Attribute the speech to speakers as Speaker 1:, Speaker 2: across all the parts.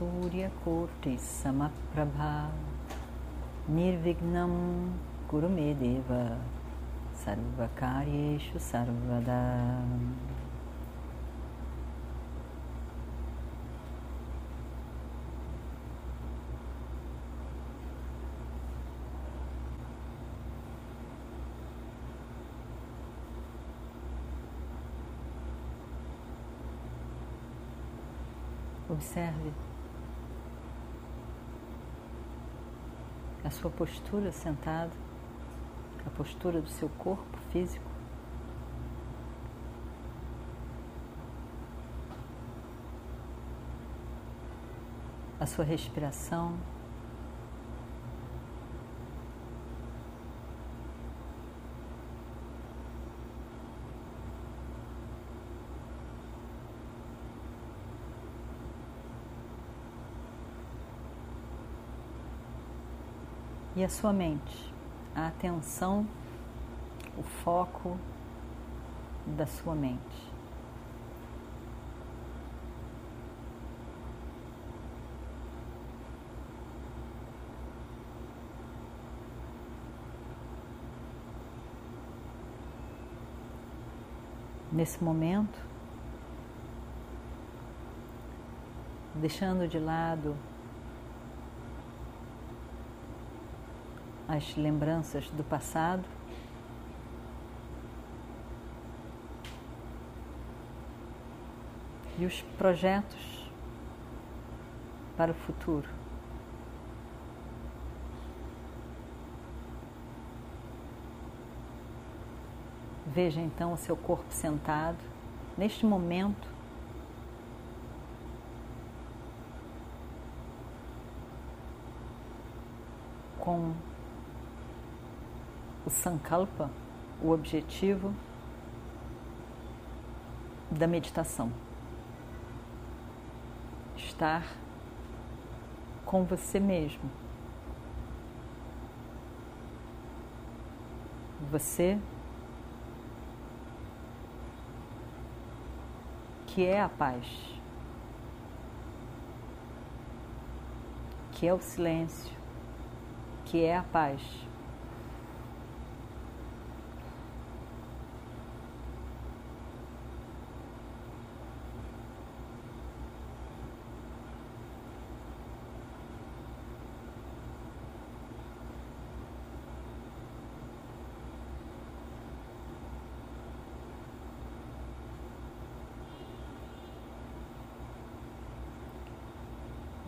Speaker 1: Suryakurti Samaprabha Nirvignam Kurumedeva Sarvakaryeshu Sarvada. Observe a sua postura sentado, a postura do seu corpo físico. A sua respiração. E a sua mente, a atenção, o foco da sua mente. Nesse momento, deixando de lado as lembranças do passado. E os projetos para o futuro. Veja então o seu corpo sentado, neste momento, com o sankalpa, o objetivo da meditação. Estar com você mesmo. Você que é a paz, que é o silêncio, que é a paz.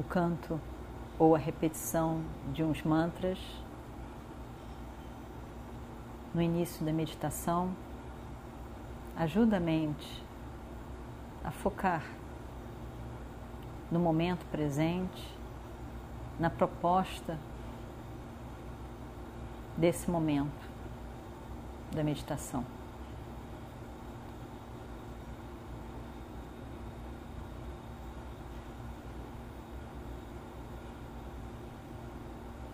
Speaker 1: O canto ou a repetição de uns mantras no início da meditação ajuda a mente a focar no momento presente, na proposta desse momento da meditação.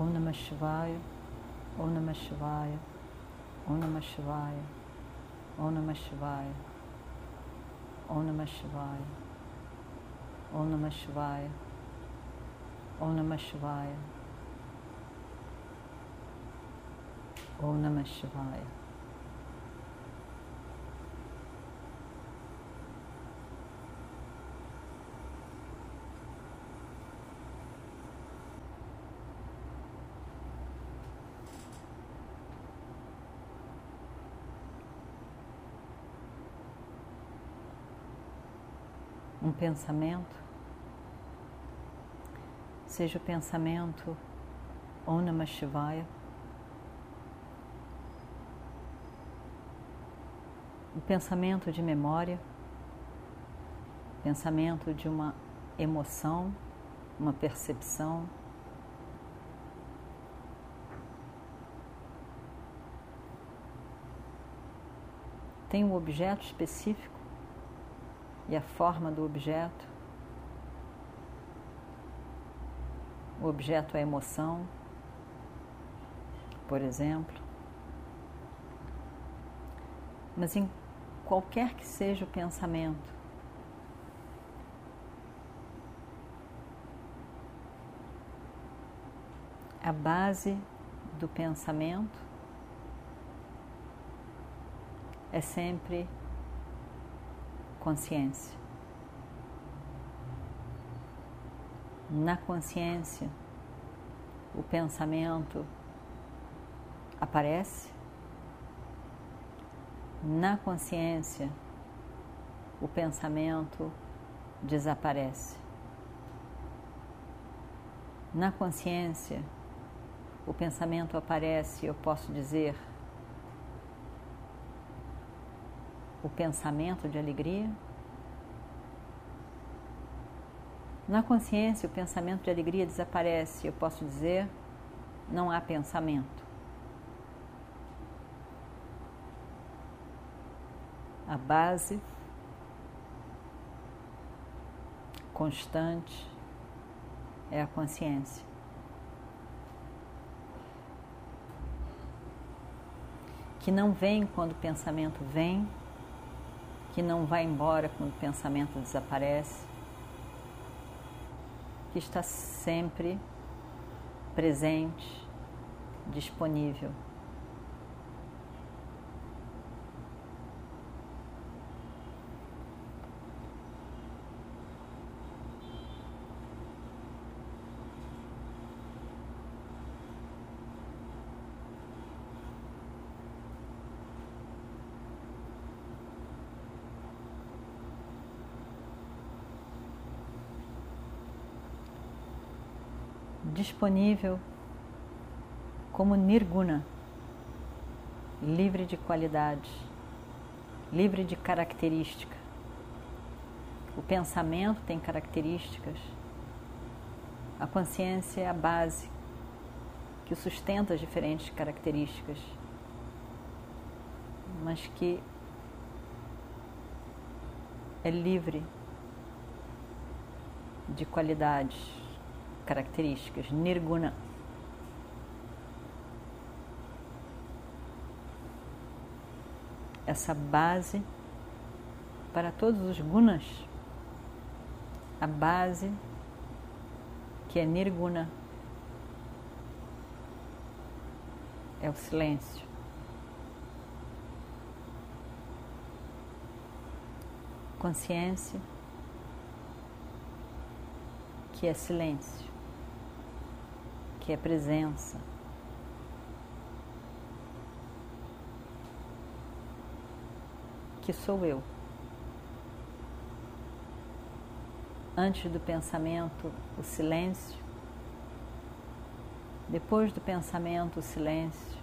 Speaker 1: Om Namah Shivaya, Om Namah Shivaya, Om Namah Shivaya, Om Namah Shivaya, Om Namah Shivaya, Om Namah Shivaya, Om Namah Shivaya, Om Namah Shivaya. Um pensamento, seja o pensamento Om Namah Shivaya, o pensamento de memória, pensamento de uma emoção uma percepção. Tem um objeto específico e a forma do objeto. O objeto é emoção, por exemplo. Mas em qualquer que seja o pensamento, a base do pensamento é sempre consciência. Na consciência, o pensamento aparece, na consciência, o pensamento desaparece. Na consciência, o pensamento aparece, eu posso dizer, o pensamento de alegria. Na consciência, o pensamento de alegria desaparece, eu posso dizer, não há pensamento. A base constante é a consciência. que não vem quando o pensamento vem, que não vai embora quando o pensamento desaparece, que está sempre presente, disponível. Disponível como nirguna, livre de qualidade, livre de característica. O pensamento tem características, a consciência é a base que sustenta as diferentes características, mas que é livre de qualidades características, nirguna. Essa base para todos os gunas, a base que é nirguna é o silêncio. Consciência que é silêncio que é presença. Que sou eu. Antes do pensamento, o silêncio. Depois do pensamento, o silêncio.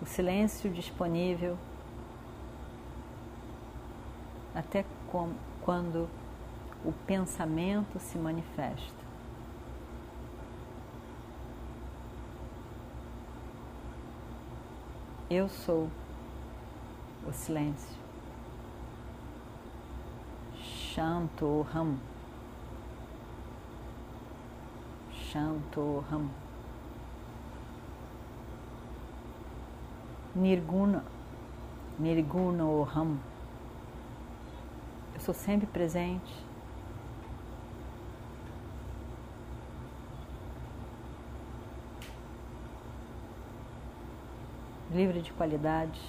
Speaker 1: O silêncio disponível até quando o pensamento se manifesta. Eu sou o silêncio. Shantoham. Shantoham. Nirguna. Nirgunoham. Eu sou sempre presente. Livre de qualidades,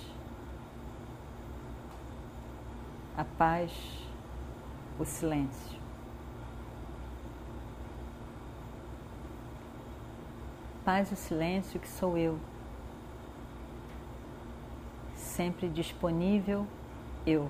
Speaker 1: a paz, o silêncio. Paz o silêncio que sou eu, sempre disponível eu.